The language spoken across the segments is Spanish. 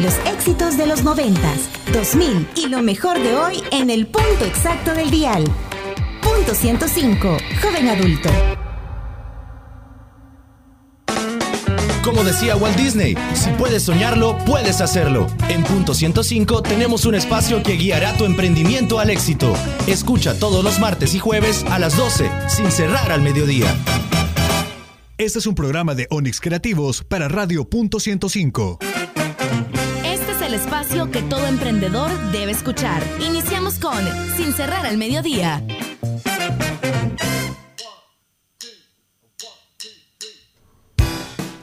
Los éxitos de los 90, 2000 y lo mejor de hoy en el punto exacto del dial. Punto 105, joven adulto. Como decía Walt Disney, si puedes soñarlo, puedes hacerlo. En Punto 105 tenemos un espacio que guiará tu emprendimiento al éxito. Escucha todos los martes y jueves a las 12, sin cerrar al mediodía. Este es un programa de Onix Creativos para Radio Punto 105. Espacio que todo emprendedor debe escuchar. Iniciamos con Sin cerrar al mediodía.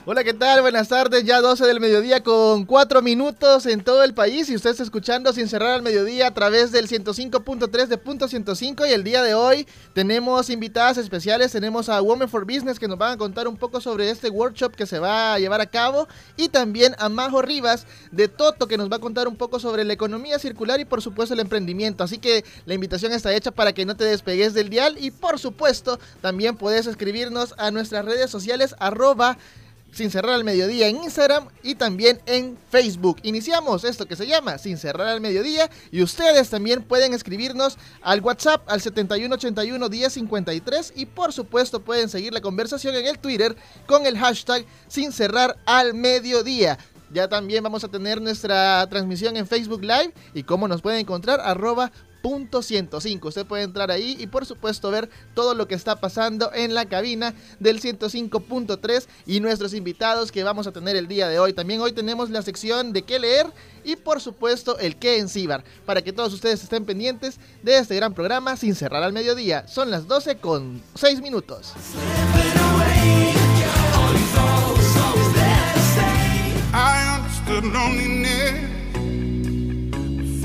Hola, ¿qué tal? Buenas tardes, ya 12 del mediodía con 4 minutos en todo el país y usted está escuchando sin cerrar al mediodía a través del 105.3 de punto 105 y el día de hoy tenemos invitadas especiales, tenemos a Women for Business que nos van a contar un poco sobre este workshop que se va a llevar a cabo y también a Majo Rivas de Toto que nos va a contar un poco sobre la economía circular y por supuesto el emprendimiento, así que la invitación está hecha para que no te despegues del dial y por supuesto también puedes escribirnos a nuestras redes sociales arroba sin cerrar al mediodía en Instagram y también en Facebook. Iniciamos esto que se llama Sin cerrar al mediodía y ustedes también pueden escribirnos al WhatsApp al 7181 1053 y por supuesto pueden seguir la conversación en el Twitter con el hashtag Sin cerrar al mediodía. Ya también vamos a tener nuestra transmisión en Facebook Live y cómo nos pueden encontrar arroba 105. Usted puede entrar ahí y por supuesto ver todo lo que está pasando en la cabina del 105.3 y nuestros invitados que vamos a tener el día de hoy. También hoy tenemos la sección de qué leer y por supuesto el qué en Cibar, para que todos ustedes estén pendientes de este gran programa sin cerrar al mediodía. Son las 12 con 6 minutos.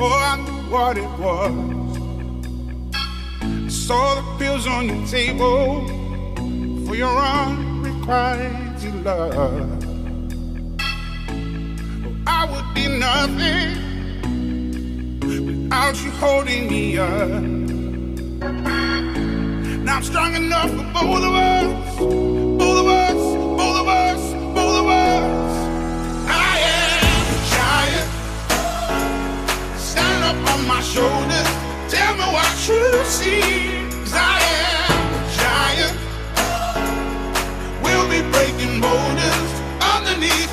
What it was. I saw the pills on your table for your unrequited love. I would be nothing without you holding me up. Now I'm strong enough for both of us, both of us, both of us, both of us. On my shoulders. Tell me what you see. Cause I am a giant. We'll be breaking boulders underneath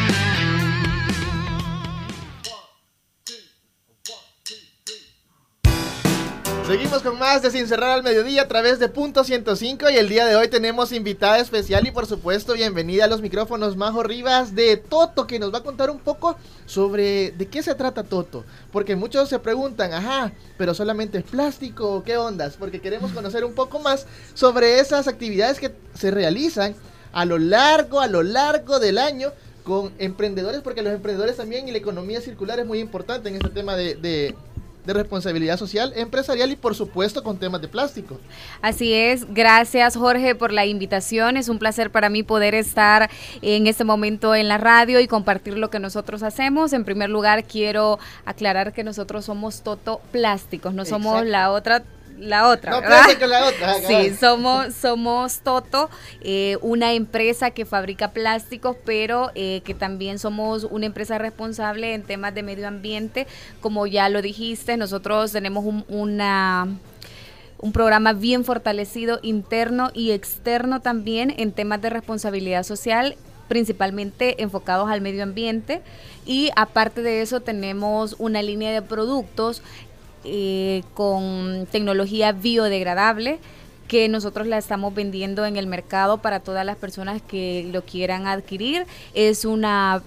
Con más de Sin Cerrar al Mediodía a través de Punto 105 y el día de hoy tenemos invitada especial y por supuesto bienvenida a los micrófonos Majo Rivas de Toto que nos va a contar un poco sobre de qué se trata Toto. Porque muchos se preguntan, ajá, pero solamente es plástico qué ondas, porque queremos conocer un poco más sobre esas actividades que se realizan a lo largo, a lo largo del año con emprendedores, porque los emprendedores también y la economía circular es muy importante en este tema de de responsabilidad social, empresarial y por supuesto con temas de plástico. Así es, gracias Jorge por la invitación, es un placer para mí poder estar en este momento en la radio y compartir lo que nosotros hacemos. En primer lugar, quiero aclarar que nosotros somos Toto Plásticos, no somos Exacto. la otra la otra, No, ¿verdad? la otra, Sí, somos, somos Toto, eh, una empresa que fabrica plásticos, pero eh, que también somos una empresa responsable en temas de medio ambiente. Como ya lo dijiste, nosotros tenemos un, una un programa bien fortalecido interno y externo también en temas de responsabilidad social principalmente enfocados al medio ambiente y aparte de eso tenemos una línea de productos eh, con tecnología biodegradable que nosotros la estamos vendiendo en el mercado para todas las personas que lo quieran adquirir. Es una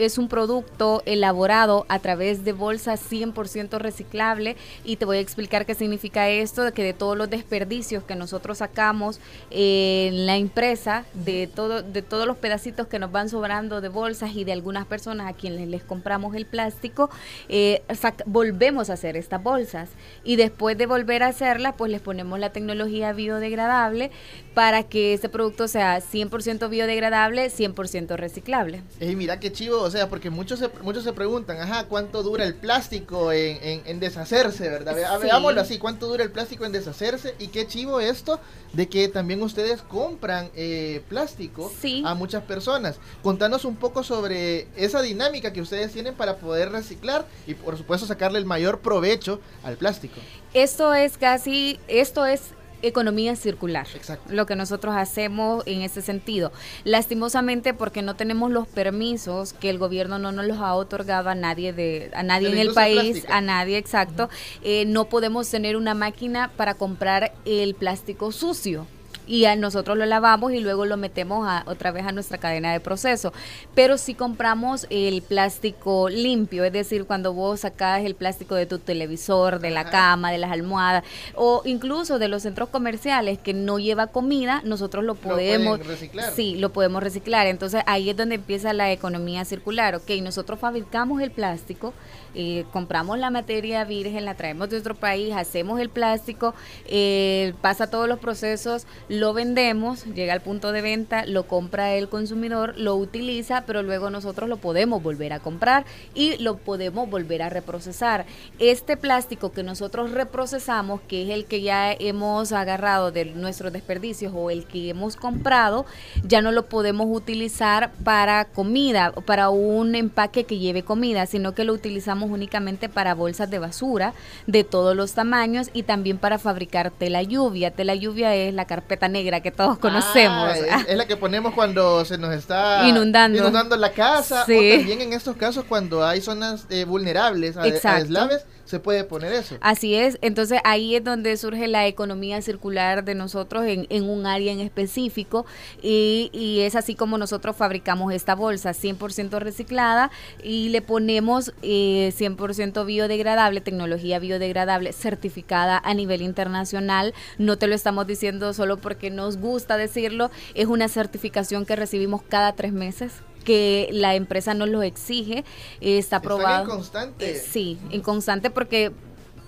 es un producto elaborado a través de bolsas 100% reciclable y te voy a explicar qué significa esto, de que de todos los desperdicios que nosotros sacamos en la empresa, de, todo, de todos los pedacitos que nos van sobrando de bolsas y de algunas personas a quienes les compramos el plástico, eh, volvemos a hacer estas bolsas y después de volver a hacerlas, pues les ponemos la tecnología biodegradable para que este producto sea 100% biodegradable, 100% reciclable. Ey, mira qué chivo, o sea, porque muchos se, muchos se preguntan, ajá, ¿cuánto dura el plástico en, en- en deshacerse, verdad? Ve- Sí. Veámoslo así, ¿cuánto dura el plástico en deshacerse? Y qué chivo esto de que también ustedes compran eh, plástico Sí. a muchas personas. Contanos un poco sobre esa dinámica que ustedes tienen para poder reciclar y por supuesto sacarle el mayor provecho al plástico. Esto es casi, esto es economía circular. Exacto. Lo que nosotros hacemos en ese sentido. Lastimosamente porque no tenemos los permisos que el gobierno no nos los ha otorgado a nadie de a nadie De en el país, plástica. a nadie exacto, eh, no podemos tener una máquina para comprar el plástico sucio. Y a nosotros lo lavamos y luego lo metemos a- otra vez a nuestra cadena de proceso. Pero si compramos el plástico limpio, es decir, cuando vos sacás el plástico de tu televisor, de la Ajá. cama, de las almohadas, o incluso de los centros comerciales que no lleva comida, nosotros lo podemos reciclar. Sí, lo podemos reciclar. Entonces ahí es donde empieza la economía circular. Ok, nosotros fabricamos el plástico, eh, compramos la materia virgen, la traemos de otro país, hacemos el plástico, eh, pasa todos los procesos, lo vendemos, llega al punto de venta, lo compra el consumidor, lo utiliza, pero luego nosotros lo podemos volver a comprar y lo podemos volver a reprocesar. Este plástico que nosotros reprocesamos, que es el que ya hemos agarrado de nuestros desperdicios o el que hemos comprado, ya no lo podemos utilizar para comida para un empaque que lleve comida, sino que lo utilizamos únicamente para bolsas de basura de todos los tamaños y también para fabricar tela lluvia. Tela lluvia es la carpeta negra que todos conocemos. Ah, es, es la que ponemos cuando se nos está Inundando. inundando la casa Sí. o también en estos casos cuando hay zonas eh, vulnerables a, a Exacto. deslaves se puede poner eso. Así es, entonces ahí es donde surge la economía circular de nosotros en, un área en específico y, y es así como nosotros fabricamos esta bolsa 100% reciclada y le ponemos eh, 100% biodegradable, tecnología biodegradable certificada a nivel internacional. No te lo estamos diciendo solo porque nos gusta decirlo, es una certificación que recibimos cada tres meses que la empresa nos lo exige, eh, está Están aprobado. en constante. Eh, Sí, inconstante porque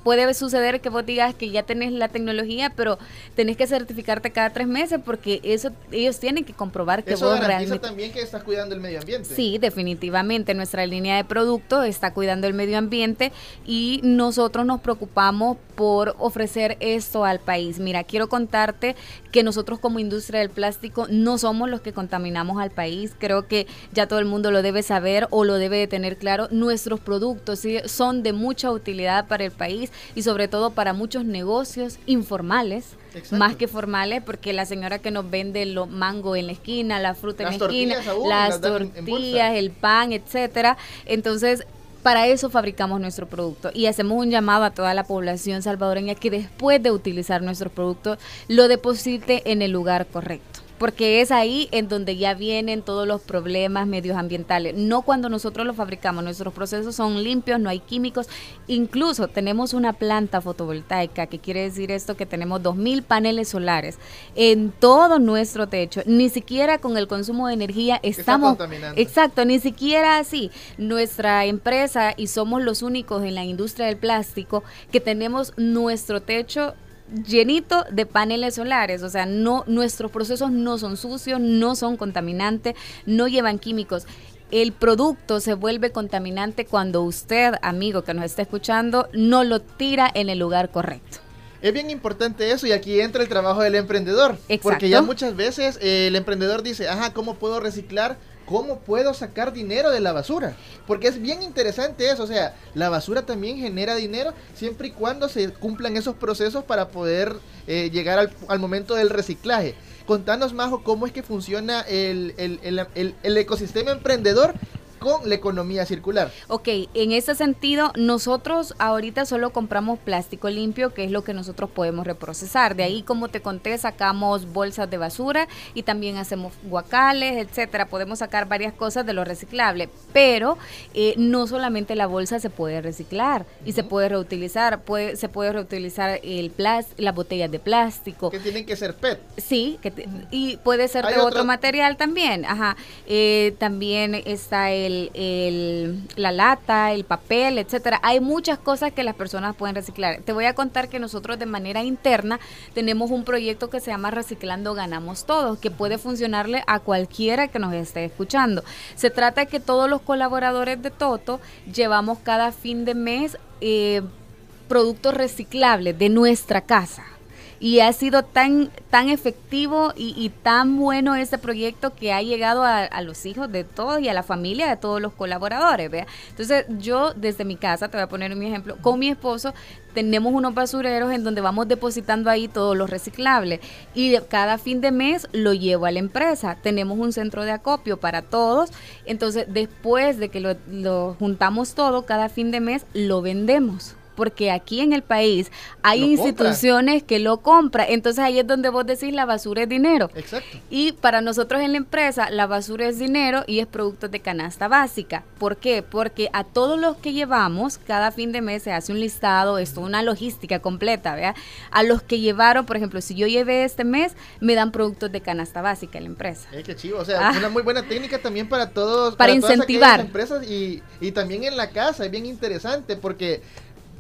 puede suceder que vos digas que ya tenés la tecnología, pero tenés que certificarte cada tres meses porque eso ellos tienen que comprobar que Eso vos realmente... también que estás cuidando el medio ambiente. Sí, definitivamente. Nuestra línea de producto está cuidando el medio ambiente y nosotros nos preocupamos por ofrecer esto al país. Mira, quiero contarte que nosotros como industria del plástico no somos los que contaminamos al país. Creo que ya todo el mundo lo debe saber o lo debe de tener claro. Nuestros productos ¿sí? son de mucha utilidad para el país. y sobre todo para muchos negocios informales. Exacto. Más que formales, porque la señora que nos vende los mango en la esquina, la fruta Las en la esquina, aún las las dan en- en bolsa. tortillas, el pan, etcétera. Entonces, para eso fabricamos nuestro producto y hacemos un llamado a toda la población salvadoreña que después de utilizar nuestro producto lo deposite en el lugar correcto. Porque es ahí en donde ya vienen todos los problemas medioambientales. No cuando nosotros lo fabricamos, nuestros procesos son limpios, no hay químicos. Incluso tenemos una planta fotovoltaica, que quiere decir esto que tenemos 2.000 paneles solares en todo nuestro techo. Ni siquiera con el consumo de energía está estamos... contaminando. Exacto, ni siquiera así. Nuestra empresa, y somos los únicos en la industria del plástico, que tenemos nuestro techo llenito de paneles solares, o sea, no nuestros procesos no son sucios, no son contaminantes, no llevan químicos. El producto se vuelve contaminante cuando usted, amigo que nos está escuchando, no lo tira en el lugar correcto. Es bien importante eso y aquí entra el trabajo del emprendedor. Exacto. Porque ya muchas veces eh, el emprendedor dice, ajá, ¿cómo puedo reciclar? ¿Cómo puedo sacar dinero de la basura? Porque es bien interesante eso, o sea, la basura también genera dinero siempre y cuando se cumplan esos procesos para poder eh, llegar al, momento del reciclaje. Contanos, Majo, cómo es que funciona el ecosistema emprendedor con la economía circular. Ok, en ese sentido, nosotros ahorita solo compramos plástico limpio, que es lo que nosotros podemos reprocesar. De ahí, como te conté, sacamos bolsas de basura y también hacemos guacales, etcétera. Podemos sacar varias cosas de lo reciclable, pero eh, no solamente la bolsa se puede reciclar y se puede reutilizar. Puede, se puede reutilizar el plas- las botellas de plástico. Que tienen que ser PET. Sí, que te- y puede ser de otro otro- material también. Ajá. Eh, también está el, la lata, el papel, etcétera. Hay muchas cosas que las personas pueden reciclar. Te voy a contar que nosotros de manera interna tenemos un proyecto que se llama Reciclando Ganamos Todos, que puede funcionarle a cualquiera que nos esté escuchando. Se trata de que todos los colaboradores de Toto llevamos cada fin de mes eh, productos reciclables de nuestra casa. Y ha sido tan, tan efectivo y, tan bueno este proyecto que ha llegado a, los hijos de todos y a la familia de todos los colaboradores. ¿vea? Entonces yo desde mi casa, te voy a poner mi ejemplo, con mi esposo tenemos unos basureros en donde vamos depositando ahí todos los reciclables y cada fin de mes lo llevo a la empresa. Tenemos un centro de acopio para todos. Entonces después de que lo juntamos todo, cada fin de mes lo vendemos. Porque aquí en el país hay Lo instituciones que lo compran. Entonces ahí es donde vos decís la basura es dinero. Exacto. Y para nosotros en la empresa, la basura es dinero y es producto de canasta básica. ¿Por qué? Porque a todos los que llevamos, cada fin de mes se hace un listado, esto, una logística completa, ¿vea? A los que llevaron, por ejemplo, si yo llevé este mes, me dan productos de canasta básica en la empresa. Eh, qué chivo, o sea, Ah. una muy buena técnica también para todos, Para todas incentivar. aquellas empresas y, y también en la casa, es bien interesante porque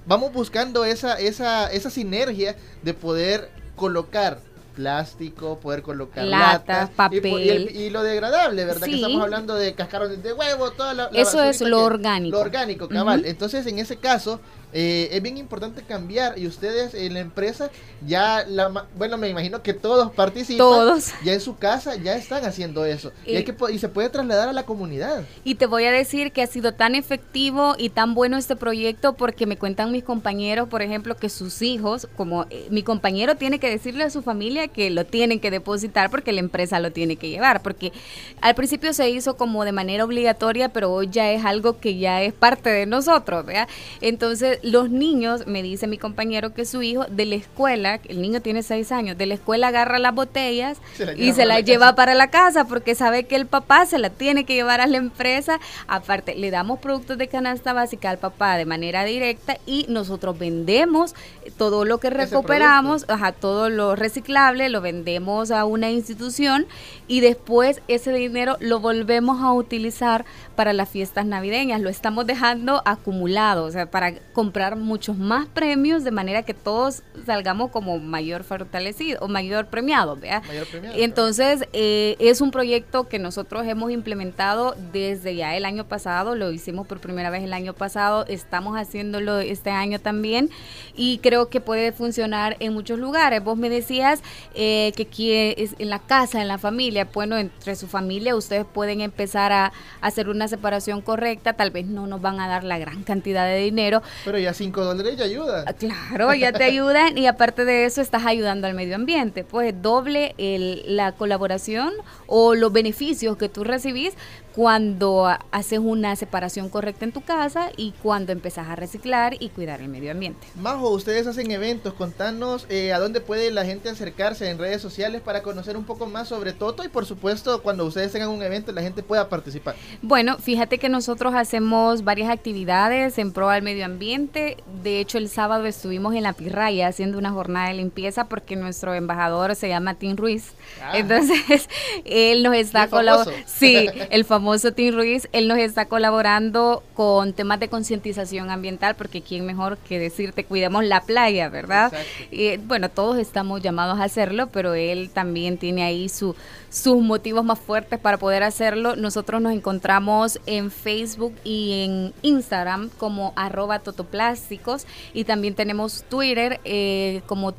vamos buscando esa, esa, esa sinergia de poder colocar plástico, poder colocar Latas, latas, y y, el- papel. y lo degradable, ¿verdad? Que estamos hablando de cascarones de huevo, toda la, la Eso es lo que- orgánico. Lo orgánico, cabal. Entonces, en ese caso, eh, es bien importante cambiar y ustedes en la empresa ya, la, bueno, me imagino que todos participan. Todos. Ya en su casa ya están haciendo eso. Y, hay que, y se puede trasladar a la comunidad. Y te voy a decir que ha sido tan efectivo y tan bueno este proyecto porque me cuentan mis compañeros, por ejemplo, que sus hijos, como eh, mi compañero tiene que decirle a su familia que lo tienen que depositar porque la empresa lo tiene que llevar, porque al principio se hizo como de manera obligatoria, pero hoy ya es algo que ya es parte de nosotros, ¿vea? Entonces, los niños, me dice mi compañero que su hijo de la escuela, el niño tiene seis años, de la escuela agarra las botellas Se la y se las la lleva casa. para la casa porque sabe que el papá se la tiene que llevar a la empresa. Aparte, le damos productos de canasta básica al papá de manera directa y nosotros vendemos todo lo que recuperamos, ajá, todo lo reciclable, lo vendemos a una institución y después ese dinero lo volvemos a utilizar para las fiestas navideñas. Lo estamos dejando acumulado, o sea, para comprar muchos más premios de manera que todos salgamos como mayor fortalecido o mayor premiado, ¿vea? Mayor premiado, Entonces, eh, es un proyecto que nosotros hemos implementado desde ya el año pasado, lo hicimos por primera vez el año pasado, estamos haciéndolo este año también y creo que puede funcionar en muchos lugares. Vos me decías eh, que aquí es en la casa, en la familia, bueno, entre su familia ustedes pueden empezar a, hacer una separación correcta, tal vez no nos van a dar la gran cantidad de dinero, Pero ya 5 dólares ya ayuda. Ah, Claro, ya te ayudan y aparte de eso estás ayudando al medio ambiente. Pues doble el- la colaboración o los beneficios que tú recibís cuando ha- haces una separación correcta en tu casa y cuando empezás a reciclar y cuidar el medio ambiente. Majo, ustedes hacen eventos, contanos eh, a dónde puede la gente acercarse en redes sociales para conocer un poco más sobre Toto y por supuesto cuando ustedes tengan un evento la gente pueda participar. Bueno, fíjate que nosotros hacemos varias actividades en pro al medio ambiente. De hecho, el sábado estuvimos en la Pirraya haciendo una jornada de limpieza porque nuestro embajador se llama Tim Ruiz. Ah. Entonces, él nos está colaborando. Sí, el famoso Tim Ruiz, él nos está colaborando con temas de concientización ambiental porque quién mejor que decirte cuidemos la playa, ¿verdad? Y, bueno, todos estamos llamados a hacerlo, pero él también tiene ahí su, sus motivos más fuertes para poder hacerlo. Nosotros nos encontramos en Facebook y en Instagram como arroba totoplásticos y también tenemos Twitter eh, como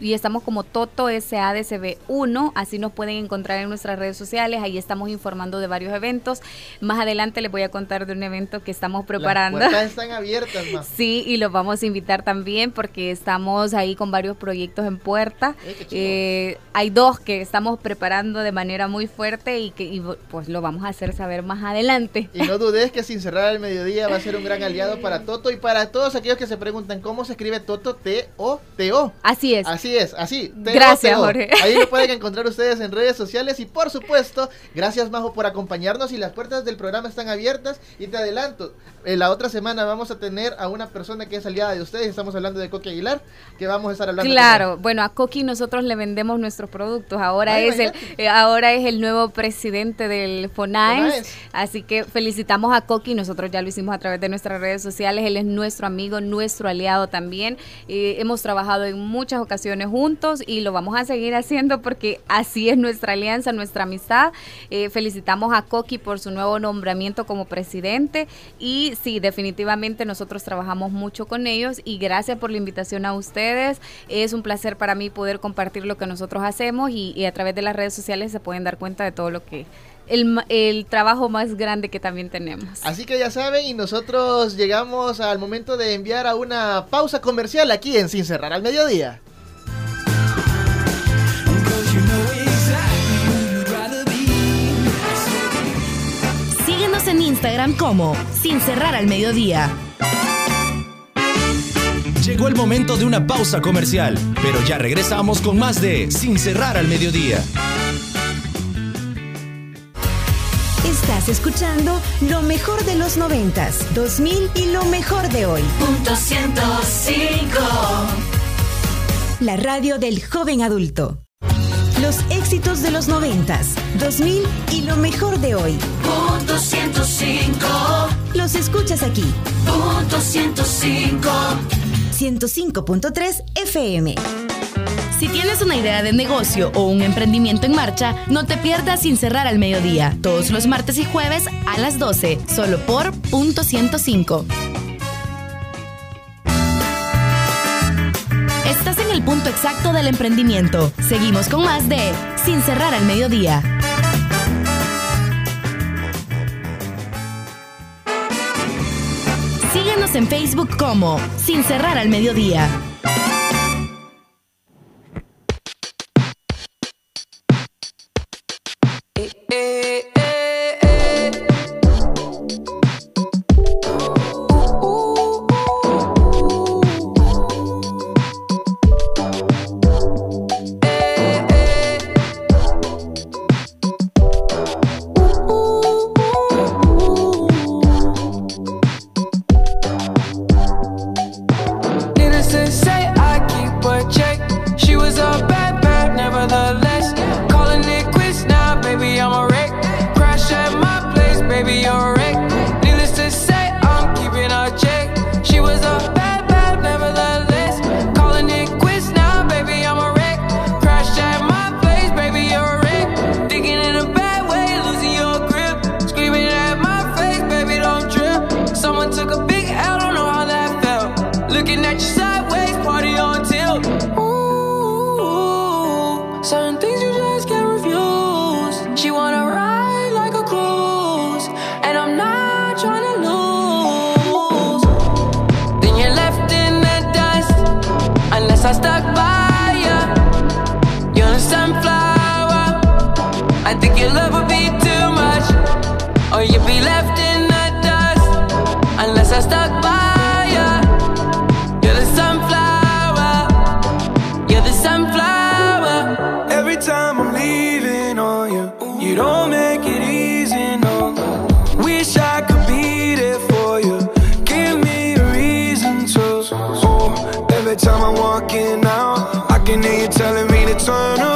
y estamos como Toto SADCB1, así nos pueden encontrar en nuestras redes sociales, ahí estamos informando de varios eventos. Más adelante les voy a contar de un evento que estamos preparando. Las puertas están abiertas. Sí, y los vamos a invitar también porque estamos ahí con varios proyectos en puerta. Eh. Eh, hay dos que estamos preparando de manera muy fuerte y que y, pues lo vamos a hacer saber más adelante. Y no dudes que sin cerrar el mediodía va a ser un gran aliado para Toto y para todos aquellos que se preguntan cómo se escribe Toto T-O-T-O. Así es. Así es, así. Gracias, Jorge. Ahí lo pueden encontrar ustedes en redes sociales y por supuesto, gracias Majo por acompañarnos y las puertas del programa están abiertas y te adelanto, eh, la otra semana vamos a tener a una persona que es aliada de ustedes, estamos hablando de Coqui Aguilar, que vamos a estar hablando. Claro, bueno, a Coqui nosotros le vendemos nuestros productos. Ahora Ay, es el eh, ahora es el nuevo presidente del FONAES, FONAES. así que felicitamos a Coqui, nosotros ya lo hicimos a través de nuestras redes sociales, él es nuestro amigo, nuestro aliado también. Eh, hemos trabajado en muchas ocasiones juntos y lo vamos a seguir haciendo porque así es nuestra alianza, nuestra amistad. Eh, felicitamos a Coqui por su nuevo nombramiento como presidente y sí, definitivamente nosotros trabajamos mucho con ellos y gracias por la invitación a ustedes. Es un placer para mí poder compartir lo que nosotros hacemos y, a través de las redes sociales se pueden dar cuenta de todo lo que el, el trabajo más grande que también tenemos. Así que ya saben, y nosotros llegamos al momento de enviar a una pausa comercial aquí en Sin Cerrar al Mediodía. Síguenos en Instagram como Sin Cerrar al Mediodía. Llegó el momento de una pausa comercial, pero ya regresamos con más de Sin cerrar al mediodía. Estás escuchando lo mejor de los noventas, 2000 y lo mejor de hoy. Punto 105. La radio del joven adulto. Los éxitos de los noventas, 2000 y lo mejor de hoy. Punto 105. Los escuchas aquí, Punto 105. 105.3 FM. Si tienes una idea de negocio o un emprendimiento en marcha, no te pierdas sin cerrar al mediodía, todos los martes y jueves a las 12, solo por punto 105. Estás en el punto exacto del emprendimiento. Seguimos con más de Sin cerrar al mediodía. Síguenos en Facebook como Sin cerrar al mediodía. Sun Out. I can hear you telling me to turn around.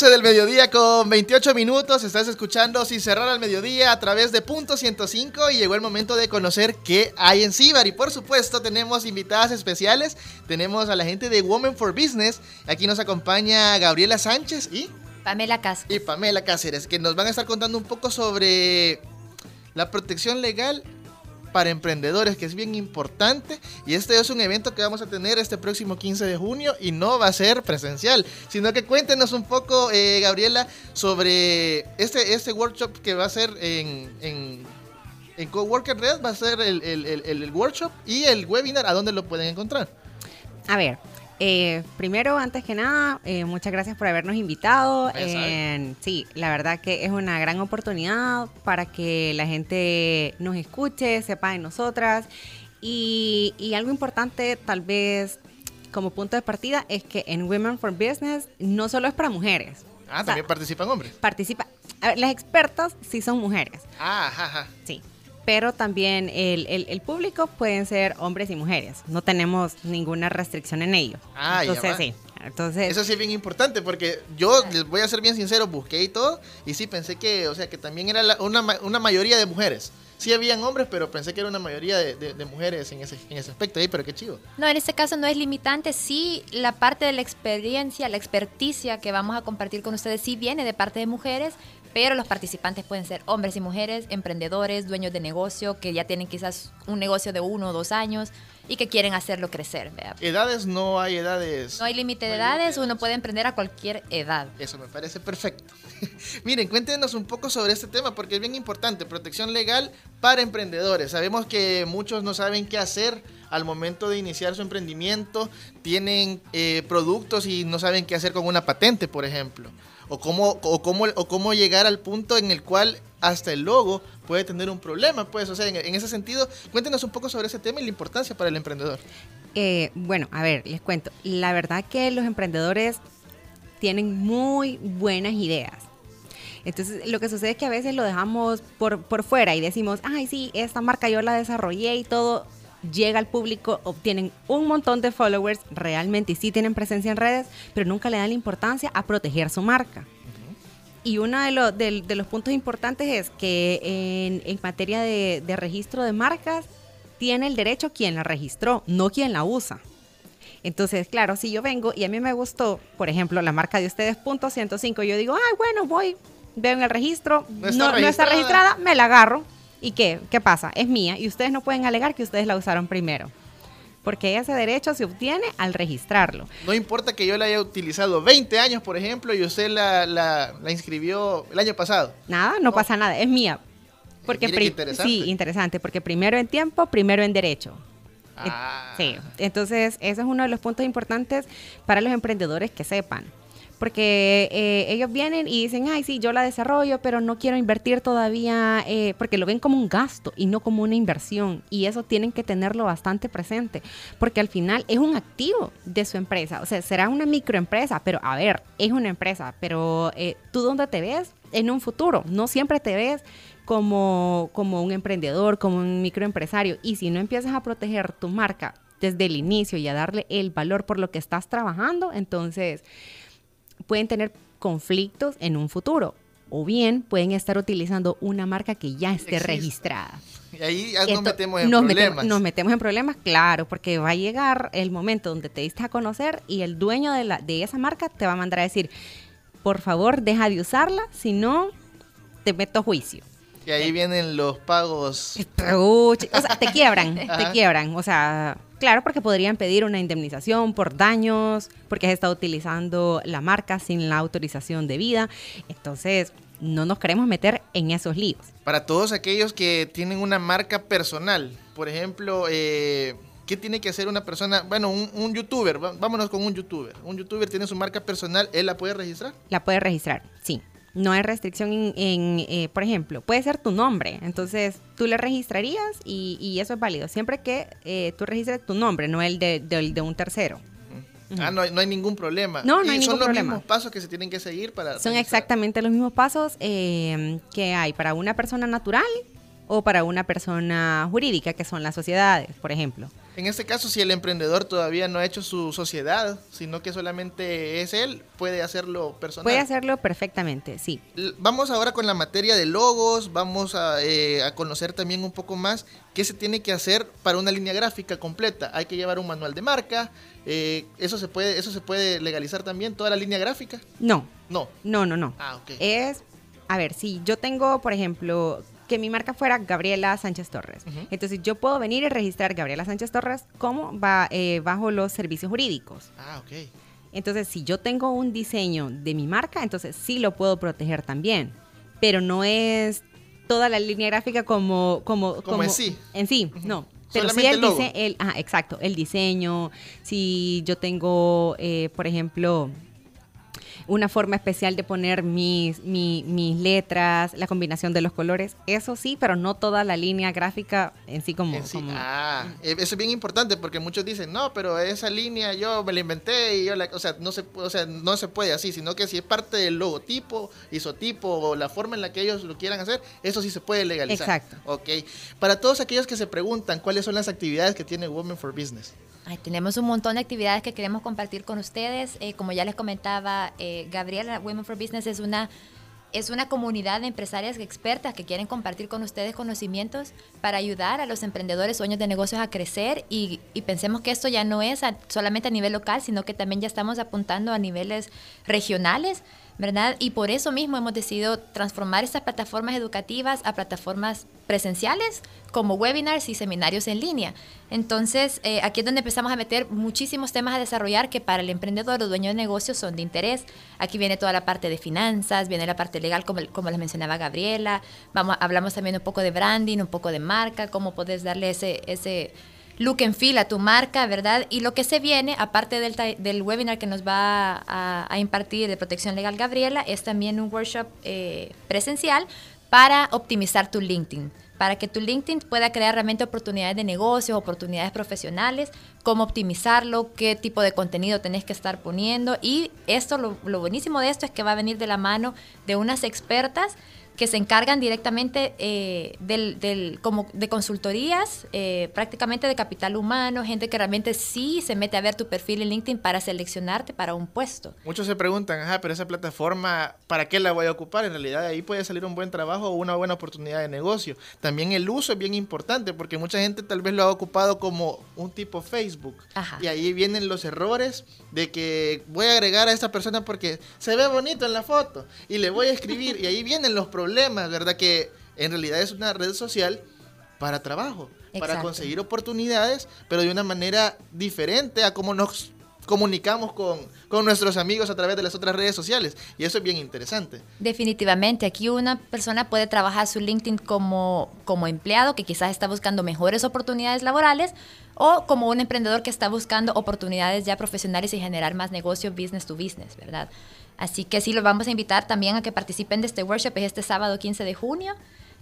...12 del mediodía con 28 minutos, estás escuchando Sin Cerrar al Mediodía a través de Punto 105 y llegó el momento de conocer qué hay en Cibar y por supuesto tenemos invitadas especiales, tenemos a la gente de Women for Business, aquí nos acompaña Gabriela Sánchez y, Pamela Cas. y Pamela Cáceres, que nos van a estar contando un poco sobre la protección legal para emprendedores, que es bien importante. Y este es un evento que vamos a tener este próximo 15 de junio y no va a ser presencial, sino que cuéntenos un poco, eh, Gabriela, sobre este, este workshop que va a ser en, en, Coworker Red, va a ser el, el- el- el workshop y el webinar, ¿a dónde lo pueden encontrar? A ver, eh, primero, antes que nada, eh, muchas gracias por habernos invitado. Sí, la verdad que es una gran oportunidad para que la gente nos escuche, sepa de nosotras. Y, y algo importante, tal vez como punto de partida, es que en Women for Business no solo es para mujeres. Ah, O sea, también participan hombres. participa. a ver, las expertas sí son mujeres. Ah, ajá, ajá. Sí. Pero también el, el- el público pueden ser hombres y mujeres. No tenemos ninguna restricción en ello. Ah, ya Entonces, va. sí. Entonces, Eso sí es bien importante porque yo les voy a ser bien sincero, busqué y todo y sí pensé que, o sea, que también era la- una, una mayoría de mujeres. Sí habían hombres, pero pensé que era una mayoría de, de- de mujeres en ese, en ese aspecto. Ahí, pero qué chivo. No, en este caso no es limitante, sí la parte de la experiencia, la experticia que vamos a compartir con ustedes sí viene de parte de mujeres, pero los participantes pueden ser hombres y mujeres, emprendedores, dueños de negocio, que ya tienen quizás un negocio de uno o dos años y que quieren hacerlo crecer. Edades no hay edades. No hay límite de No edades, uno puede emprender a cualquier edad. Eso me parece perfecto. Miren, cuéntenos un poco sobre este tema porque es bien importante. Protección legal para emprendedores. Sabemos que muchos no saben qué hacer al momento de iniciar su emprendimiento. Tienen eh, productos y no saben qué hacer con una patente, por ejemplo. O cómo, o, cómo, o cómo llegar al punto en el cual hasta el logo puede tener un problema. Pues, o sea, en, en ese sentido, cuéntenos un poco sobre ese tema y la importancia para el emprendedor. eh, bueno, a ver, les cuento. La verdad que los emprendedores tienen muy buenas ideas. Entonces, lo que sucede es que a veces lo dejamos por, por fuera y decimos, ay, sí, esta marca yo la desarrollé y todo. Llega al público, obtienen un montón de followers realmente y sí tienen presencia en redes, pero nunca le dan la importancia a proteger su marca. Y uno de, los- del- de los puntos importantes es que en, en materia de, de registro de marcas, tiene el derecho quien la registró, no quien la usa. Entonces, claro, si yo vengo y a mí me gustó, por ejemplo, la marca de ustedes, punto 105, yo digo, ay, bueno, voy, veo en el registro, No no, está no está registrada. registrada, me la agarro. ¿Y qué? ¿Qué pasa? Es mía y ustedes no pueden alegar que ustedes la usaron primero. Porque ese derecho se obtiene al registrarlo. No importa que yo la haya utilizado 20 años, por ejemplo, y usted la, la, la inscribió el año pasado. Nada, no, pasa nada, es mía. Porque pri- interesante. sí, interesante, porque primero en tiempo, primero en derecho. Eh, Ah. Sí, entonces ese es uno de los puntos importantes para los emprendedores que sepan. Porque eh, ellos vienen y dicen, ay, sí, yo la desarrollo, pero no quiero invertir todavía, eh, porque lo ven como un gasto y no como una inversión. Y eso tienen que tenerlo bastante presente, porque al final es un activo de su empresa. O sea, será una microempresa, pero a ver, es una empresa, pero eh, tú dónde te ves en un futuro, no siempre te ves como, como un emprendedor, como un microempresario. Y si no empiezas a proteger tu marca desde el inicio y a darle el valor por lo que estás trabajando, entonces pueden tener conflictos en un futuro. o bien pueden estar utilizando una marca que ya esté Existe. registrada. Y ahí ya nos metemos en nos metemos- problemas. nos metemos en problemas, claro, porque va a llegar el momento donde te diste a conocer y el dueño de, la, de esa marca te va a mandar a decir, por favor, deja de usarla, si no, te meto a juicio. Y ahí vienen los pagos. O sea, te quiebran, te quiebran. O sea, claro, porque podrían pedir una indemnización por daños, porque has estado utilizando la marca sin la autorización debida. Entonces, no nos queremos meter en esos líos. Para todos aquellos que tienen una marca personal, por ejemplo, eh, ¿qué tiene que hacer una persona? Bueno, un, un youtuber, vámonos con un youtuber. Un youtuber tiene su marca personal, ¿él la puede registrar? La puedes registrar, sí. No hay restricción en, en, eh, por ejemplo, puede ser tu nombre. Entonces, tú le registrarías y, y eso es válido. Siempre que eh, tú registres tu nombre, no el de, un tercero. Ah, no, hay- no hay ningún problema. No, no y hay son ningún los problema. mismos pasos que se tienen que seguir para... Son exactamente los mismos pasos eh, que hay para una persona natural o para una persona jurídica, que son las sociedades, por ejemplo. En este caso, si el emprendedor todavía no ha hecho su sociedad, sino que solamente es él, puede hacerlo personal. Puede hacerlo perfectamente, sí. Vamos ahora con la materia de logos, vamos a, eh, a conocer también un poco más qué se tiene que hacer para una línea gráfica completa. Hay que llevar un manual de marca, eh, eso se puede, eso se puede legalizar también, toda la línea gráfica. No, No. no, no, no. Ah, ok. Es, a ver, si yo tengo, por ejemplo, que mi marca fuera Gabriela Sánchez Torres. Entonces yo puedo venir y registrar Gabriela Sánchez Torres como va, eh, bajo los servicios jurídicos. Ah, ok. Entonces, si yo tengo un diseño de mi marca, entonces sí lo puedo proteger también. Pero no es toda la línea gráfica como... Como, Como en sí. En sí, no. Pero sí el el, ajá, exacto, el diseño, si yo tengo, eh, por ejemplo, una forma especial de poner mis, mi- mis letras, la combinación de los colores, eso sí, pero no toda la línea gráfica en sí como... En sí. como- Ah, eh, eso es bien importante porque muchos dicen, no, pero esa línea yo me la inventé y yo la, o sea, no se, o sea, no se puede así, sino que si es parte del logotipo, isotipo o la forma en la que ellos lo quieran hacer, eso sí se puede legalizar. Exacto. Ok. Para todos aquellos que se preguntan cuáles son las actividades que tiene Women for Business. Tenemos un montón de actividades que queremos compartir con ustedes. Eh, como ya les comentaba, eh, Gabriela, Women for Business es una, es una comunidad de empresarias expertas que quieren compartir con ustedes conocimientos para ayudar a los emprendedores, dueños de negocios a crecer. Y, pensemos que esto ya no es solamente a nivel local, sino que también ya estamos apuntando a niveles regionales. ¿verdad? Y por eso mismo hemos decidido transformar estas plataformas educativas a plataformas presenciales como webinars y seminarios en línea. Entonces, eh, aquí es donde empezamos a meter muchísimos temas a desarrollar que para el emprendedor o dueño de negocio son de interés. Aquí viene toda la parte de finanzas, viene la parte legal, como, como les mencionaba Gabriela. Vamos, hablamos también un poco de branding, un poco de marca, cómo puedes darle ese, ese look and feel a tu marca, ¿verdad? Y lo que se viene, aparte del, del webinar que nos va a, a impartir de protección legal Gabriela, es también un workshop eh, presencial para optimizar tu LinkedIn, para que tu LinkedIn pueda crear realmente oportunidades de negocios, oportunidades profesionales, cómo optimizarlo, qué tipo de contenido tenés que estar poniendo. Y esto, lo, lo buenísimo de esto es que va a venir de la mano de unas expertas que se encargan directamente eh, del, del- como de consultorías, eh, prácticamente de capital humano, gente que realmente sí se mete a ver tu perfil en LinkedIn para seleccionarte para un puesto. Muchos se preguntan, ajá, pero esa plataforma, ¿para qué la voy a ocupar? En realidad ahí puede salir un buen trabajo o una buena oportunidad de negocio. También el uso es bien importante porque mucha gente tal vez lo ha ocupado como un tipo Facebook. Ajá. Y ahí vienen los errores de que voy a agregar a esta persona porque se ve bonito en la foto y le voy a escribir y ahí vienen los problemas, ¿verdad? Que en realidad es una red social para trabajo, para Exacto. conseguir oportunidades, pero de una manera diferente a cómo nos comunicamos con, con nuestros amigos a través de las otras redes sociales. Y eso es bien interesante. Definitivamente, aquí una persona puede trabajar su LinkedIn como, como empleado que quizás está buscando mejores oportunidades laborales o como un emprendedor que está buscando oportunidades ya profesionales y generar más negocio business to business, ¿verdad? Así que sí, los vamos a invitar también a que participen de este workshop es este sábado 15 de junio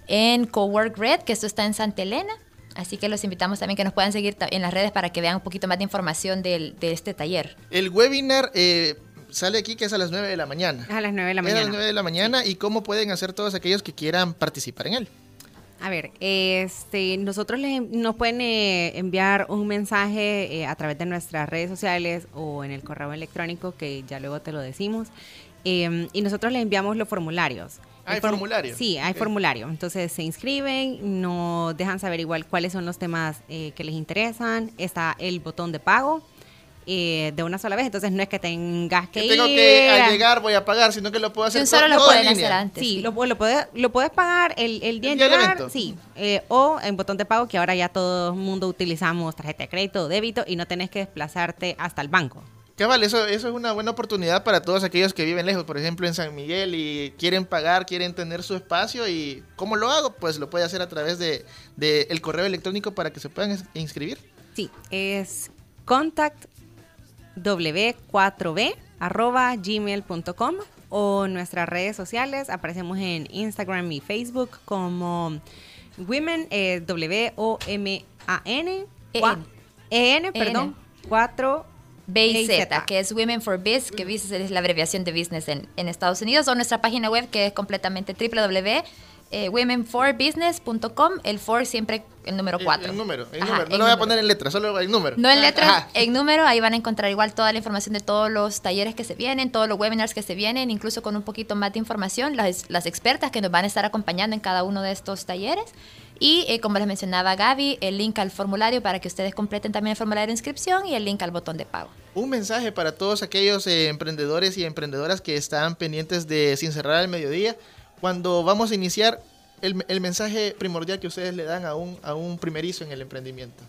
en Cowork Red, que esto está en Santa Elena. Así que los invitamos también que nos puedan seguir en las redes para que vean un poquito más de información del- de este taller. El webinar eh, sale aquí que es a las 9 de la mañana. A las 9 de la Es a las mañana. 9 de la mañana y cómo pueden hacer todos aquellos que quieran participar en él. A ver, este, nosotros les, nos pueden eh, enviar un mensaje eh, a través de nuestras redes sociales o en el correo electrónico que ya luego te lo decimos. eh, y nosotros les enviamos los formularios. Hay form- formulario. Sí, hay Ok. formulario. Entonces se inscriben, nos dejan saber igual cuáles son los temas eh, que les interesan. Está el botón de pago eh, de una sola vez. Entonces no es que tengas que, Que tengo ir que al llegar voy a pagar, sino que lo puedo hacer un solo todo- lo todo en pueden línea. hacer antes. Sí, lo, lo, puedes, lo puedes pagar el, el día El de llegar, evento. sí, eh, o en botón de pago que ahora ya todo el mundo utilizamos tarjeta de crédito o débito y no tenés que desplazarte hasta el banco. Cabal, eso, eso es una buena oportunidad para todos aquellos que viven lejos, por ejemplo en San Miguel y quieren pagar, quieren tener su espacio y ¿cómo lo hago? Pues lo puede hacer a través de, de el correo electrónico para que se puedan ins- inscribir. Sí, es contact w4b arroba gmail.com o en nuestras redes sociales. Aparecemos en Instagram y Facebook como women eh, w o m a n. E n. Perdón 4 B y Z, que es Women for Biz, que Biz es la abreviación de business en, en Estados Unidos, o nuestra página web que es completamente www.womenforbusiness.com, el for siempre el número El- 4. El, número, el Ajá, número. No el lo voy a poner en letras, solo el número. No en letras, Ajá. en número, ahí van a encontrar igual toda la información de todos los talleres que se vienen, todos los webinars que se vienen, incluso con un poquito más de información, las, las expertas que nos van a estar acompañando en cada uno de estos talleres. Y eh, como les mencionaba Gaby, el link al formulario para que ustedes completen también el formulario de inscripción y el link al botón de pago. Un mensaje para todos aquellos eh, emprendedores y emprendedoras que están pendientes de Sin Cerrar al Mediodía. Cuando vamos a iniciar, el, mensaje primordial que ustedes le dan a un, a un primerizo en el emprendimiento.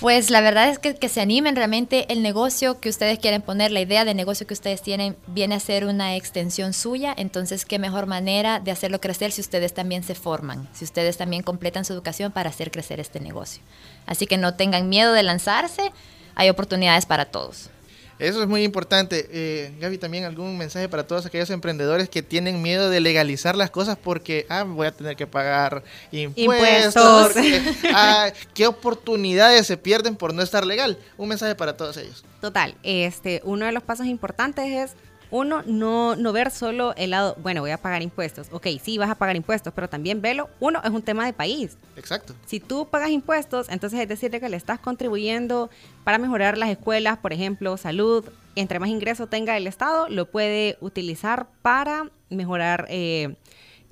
Pues la verdad es que, que se animen realmente el negocio que ustedes quieren poner, la idea de negocio que ustedes tienen viene a ser una extensión suya, entonces qué mejor manera de hacerlo crecer si ustedes también se forman, si ustedes también completan su educación para hacer crecer este negocio. Así que no tengan miedo de lanzarse, hay oportunidades para todos. Eso es muy importante. Eh, Gaby, también algún mensaje para todos aquellos emprendedores que tienen miedo de legalizar las cosas porque ah, voy a tener que pagar impuestos. Impuestos. ah, ¿Qué oportunidades se pierden por no estar legal? Un mensaje para todos ellos. Total, este, uno de los pasos importantes es, uno, no, no ver solo el lado, bueno, voy a pagar impuestos. Ok, sí, vas a pagar impuestos, pero también velo, uno, es un tema de país. Exacto. Si tú pagas impuestos, entonces es decir que le estás contribuyendo para mejorar las escuelas, por ejemplo, salud. Entre más ingreso tenga el Estado, lo puede utilizar para mejorar eh,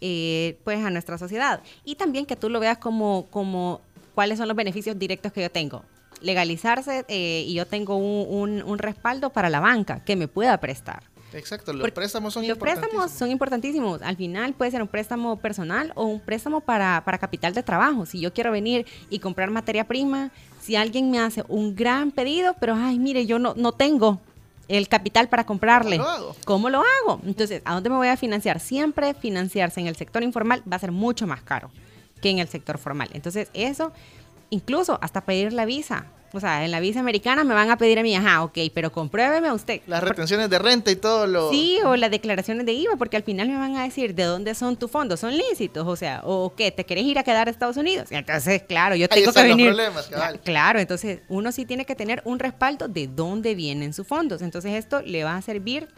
eh, pues a nuestra sociedad. Y también que tú lo veas como, como cuáles son los beneficios directos que yo tengo. Legalizarse eh, y yo tengo un, un- un respaldo para la banca que me pueda prestar. Exacto. Los Porque préstamos son Los préstamos importantísimos. son importantísimos. Al final puede ser un préstamo personal o un préstamo para, para capital de trabajo. Si yo quiero venir y comprar materia prima, si alguien me hace un gran pedido, pero ay, mire, yo no, no tengo el capital para comprarle. ¿Cómo lo hago? ¿Cómo lo hago? Entonces, ¿a dónde me voy a financiar? Siempre financiarse en el sector informal va a ser mucho más caro que en el sector formal. Entonces, eso, incluso hasta pedir la visa. O sea, en la visa americana me van a pedir a mí, ajá, ok, pero compruébeme usted. Las retenciones de renta y todo lo... Sí, o las declaraciones de IVA, porque al final me van a decir de dónde son tus fondos, son lícitos, o sea, o qué, te querés ir a quedar a Estados Unidos. Y Entonces, claro, yo Ahí tengo que están los venir. problemas, cabal. Claro, entonces uno sí tiene que tener un respaldo de dónde vienen sus fondos. Entonces, esto le va a servir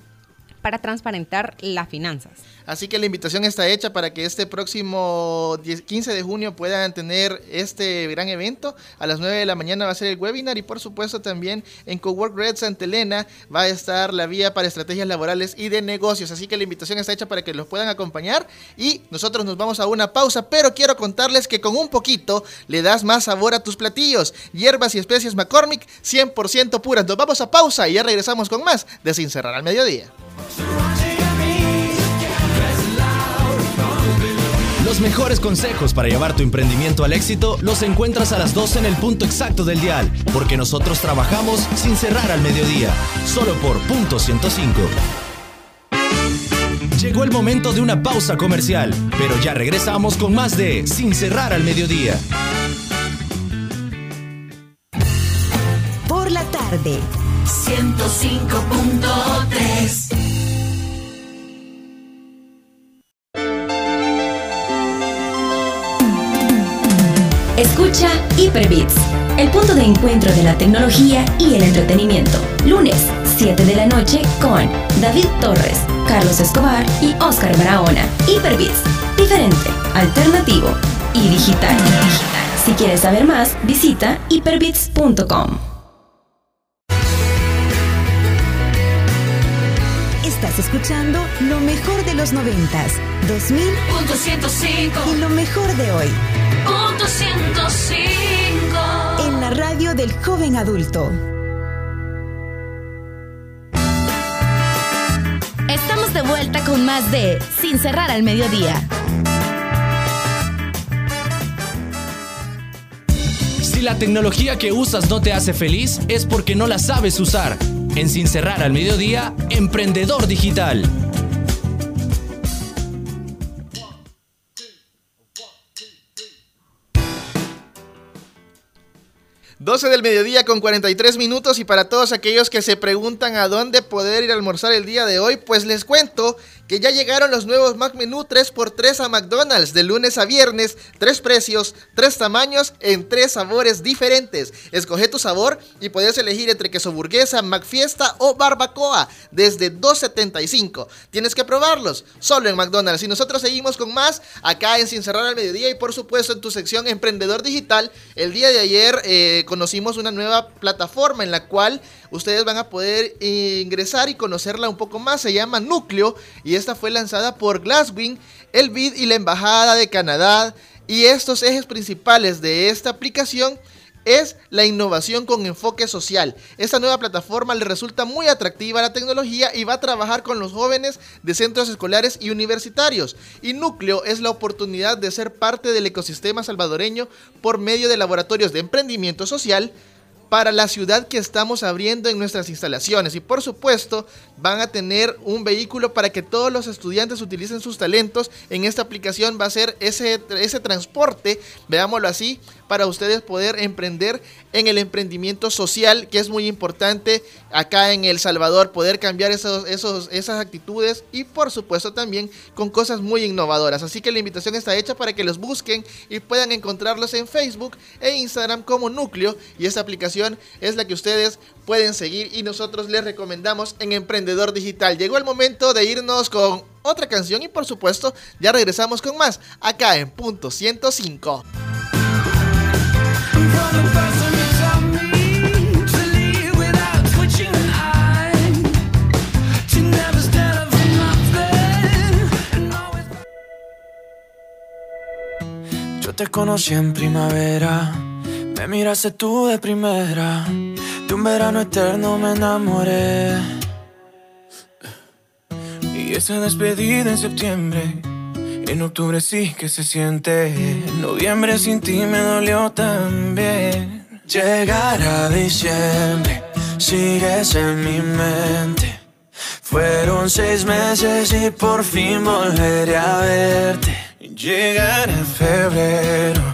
para transparentar las finanzas. Así que la invitación está hecha para que este próximo 10 15 de junio puedan tener este gran evento. A las 9 de la mañana va a ser el webinar y por supuesto también en Cowork Red Santa Elena va a estar la vía para estrategias laborales y de negocios. Así que la invitación está hecha para que los puedan acompañar y nosotros nos vamos a una pausa, pero quiero contarles que con un poquito le das más sabor a tus platillos. Hierbas y especies McCormick 100% puras. Nos vamos a pausa y ya regresamos con más de Sin Cerrar al Mediodía. Los mejores consejos para llevar tu emprendimiento al éxito los encuentras a las 12 en el punto exacto del dial, porque nosotros trabajamos sin cerrar al mediodía, solo por punto 105. Llegó el momento de una pausa comercial, pero ya regresamos con más de Sin cerrar al mediodía. Por la tarde. 105.3 Escucha Hyperbits, el punto de encuentro de la tecnología y el entretenimiento. Lunes, 7 de la noche con David Torres, Carlos Escobar y Oscar Barahona. Hyperbits, diferente, alternativo y digital. Si quieres saber más, visita hyperbits.com. Estás escuchando lo mejor de los noventas, 2000 Punto 105. y lo mejor de hoy. Punto 105. En la radio del joven adulto. Estamos de vuelta con más de Sin cerrar al mediodía. Si la tecnología que usas no te hace feliz, es porque no la sabes usar. En Sin Cerrar al Mediodía, Emprendedor Digital. 12 del mediodía con 43 minutos y para todos aquellos que se preguntan a dónde poder ir a almorzar el día de hoy, pues les cuento que ya llegaron los nuevos Mac Menú 3x3 a McDonald's de lunes a viernes, tres precios, tres tamaños en tres sabores diferentes. Escoge tu sabor y puedes elegir entre queso burguesa, McFiesta o barbacoa desde 2.75. Tienes que probarlos solo en McDonald's y nosotros seguimos con más acá en Sin Cerrar al Mediodía y por supuesto en tu sección Emprendedor Digital. El día de ayer eh, conocimos una nueva plataforma en la cual ustedes van a poder eh, ingresar y conocerla un poco más. Se llama Núcleo esta fue lanzada por Glasswing, el BID y la Embajada de Canadá. Y estos ejes principales de esta aplicación es la innovación con enfoque social. Esta nueva plataforma le resulta muy atractiva a la tecnología y va a trabajar con los jóvenes de centros escolares y universitarios. Y Núcleo es la oportunidad de ser parte del ecosistema salvadoreño por medio de laboratorios de emprendimiento social para la ciudad que estamos abriendo en nuestras instalaciones. Y por supuesto, van a tener un vehículo para que todos los estudiantes utilicen sus talentos. En esta aplicación va a ser ese, ese transporte, veámoslo así, para ustedes poder emprender en el emprendimiento social, que es muy importante acá en El Salvador, poder cambiar esas actitudes y por supuesto también con cosas muy innovadoras. Así que la invitación está hecha para que los busquen y puedan encontrarlos en Facebook e Instagram como Núcleo y esta aplicación es la que ustedes pueden seguir y nosotros les recomendamos en Emprendedor Digital. Llegó el momento de irnos con otra canción y por supuesto ya regresamos con más acá en punto 105. Yo te conocí en primavera, me miraste tú de primera, de un verano eterno me enamoré. Y esa despedida en septiembre, en octubre sí que se siente, en noviembre sin ti me dolió también. Llegará diciembre, sigues en mi mente. Fueron seis meses y por fin volveré a verte. Llegará febrero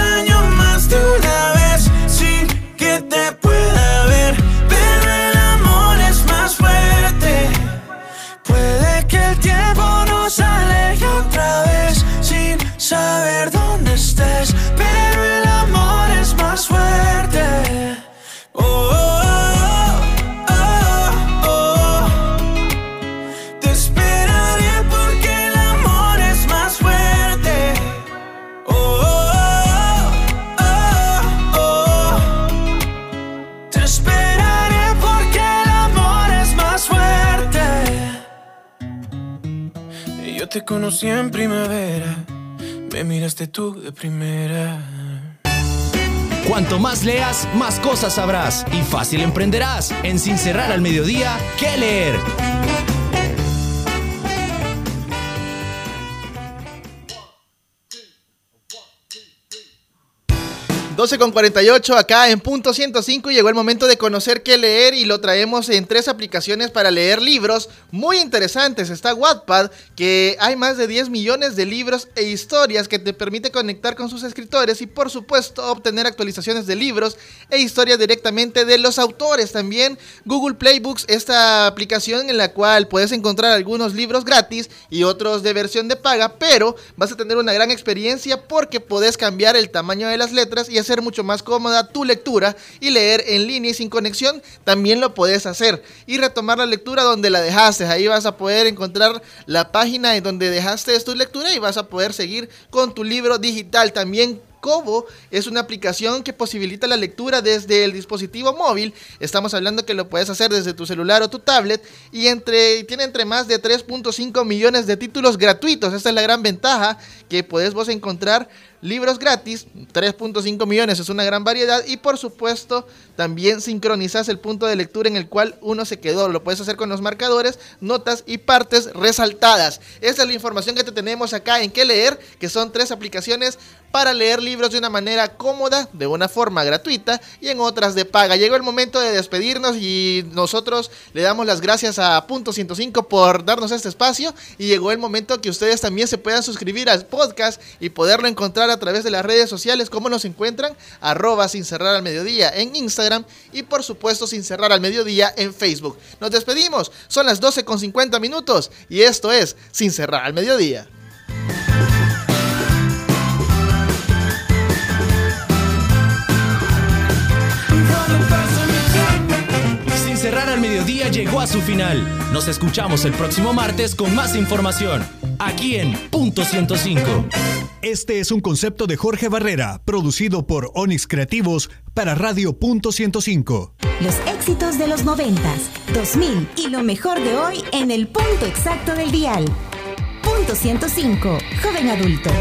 te conocí en primavera, me miraste tú de primera. Cuanto más leas, más cosas sabrás y fácil emprenderás. En Sin Cerrar al Mediodía, ¿qué leer? 12 con 48 acá en punto 105 y llegó el momento de conocer qué leer y lo traemos en tres aplicaciones para leer libros muy interesantes. Está Wattpad, que hay más de 10 millones de libros e historias que te permite conectar con sus escritores y por supuesto obtener actualizaciones de libros e historias directamente de los autores. También Google Playbooks, esta aplicación en la cual puedes encontrar algunos libros gratis y otros de versión de paga, pero vas a tener una gran experiencia porque podés cambiar el tamaño de las letras y hacer mucho más cómoda tu lectura y leer en línea y sin conexión, también lo puedes hacer. Y retomar la lectura donde la dejaste. Ahí vas a poder encontrar la página en donde dejaste tu lectura y vas a poder seguir con tu libro digital. También Kobo es una aplicación que posibilita la lectura desde el dispositivo móvil. Estamos hablando que lo puedes hacer desde tu celular o tu tablet y tiene entre más de 3.5 millones de títulos gratuitos. Esta es la gran ventaja que puedes vos encontrar libros gratis, 3.5 millones es una gran variedad y por supuesto también sincronizas el punto de lectura en el cual uno se quedó. Lo puedes hacer con los marcadores, notas y partes resaltadas. Esa es la información que te tenemos acá en qué leer, que son tres aplicaciones para leer libros de una manera cómoda, de una forma gratuita y en otras de paga. Llegó el momento de despedirnos y nosotros le damos las gracias a Punto 105 por darnos este espacio y llegó el momento que ustedes también se puedan suscribir al podcast y poderlo encontrar a través de las redes sociales. ¿Cómo nos encuentran? Arroba sin cerrar al mediodía en Instagram y por supuesto sin cerrar al mediodía en Facebook. Nos despedimos. Son las 12 con 50 minutos y esto es sin cerrar al mediodía. Mediodía llegó a su final. Nos escuchamos el próximo martes con más información. Aquí en Punto 105. Este es un concepto de Jorge Barrera, producido por Onix Creativos para Radio Punto 105. Los éxitos de los 90, 2000 y lo mejor de hoy en el punto exacto del dial. Punto 105, joven adulto.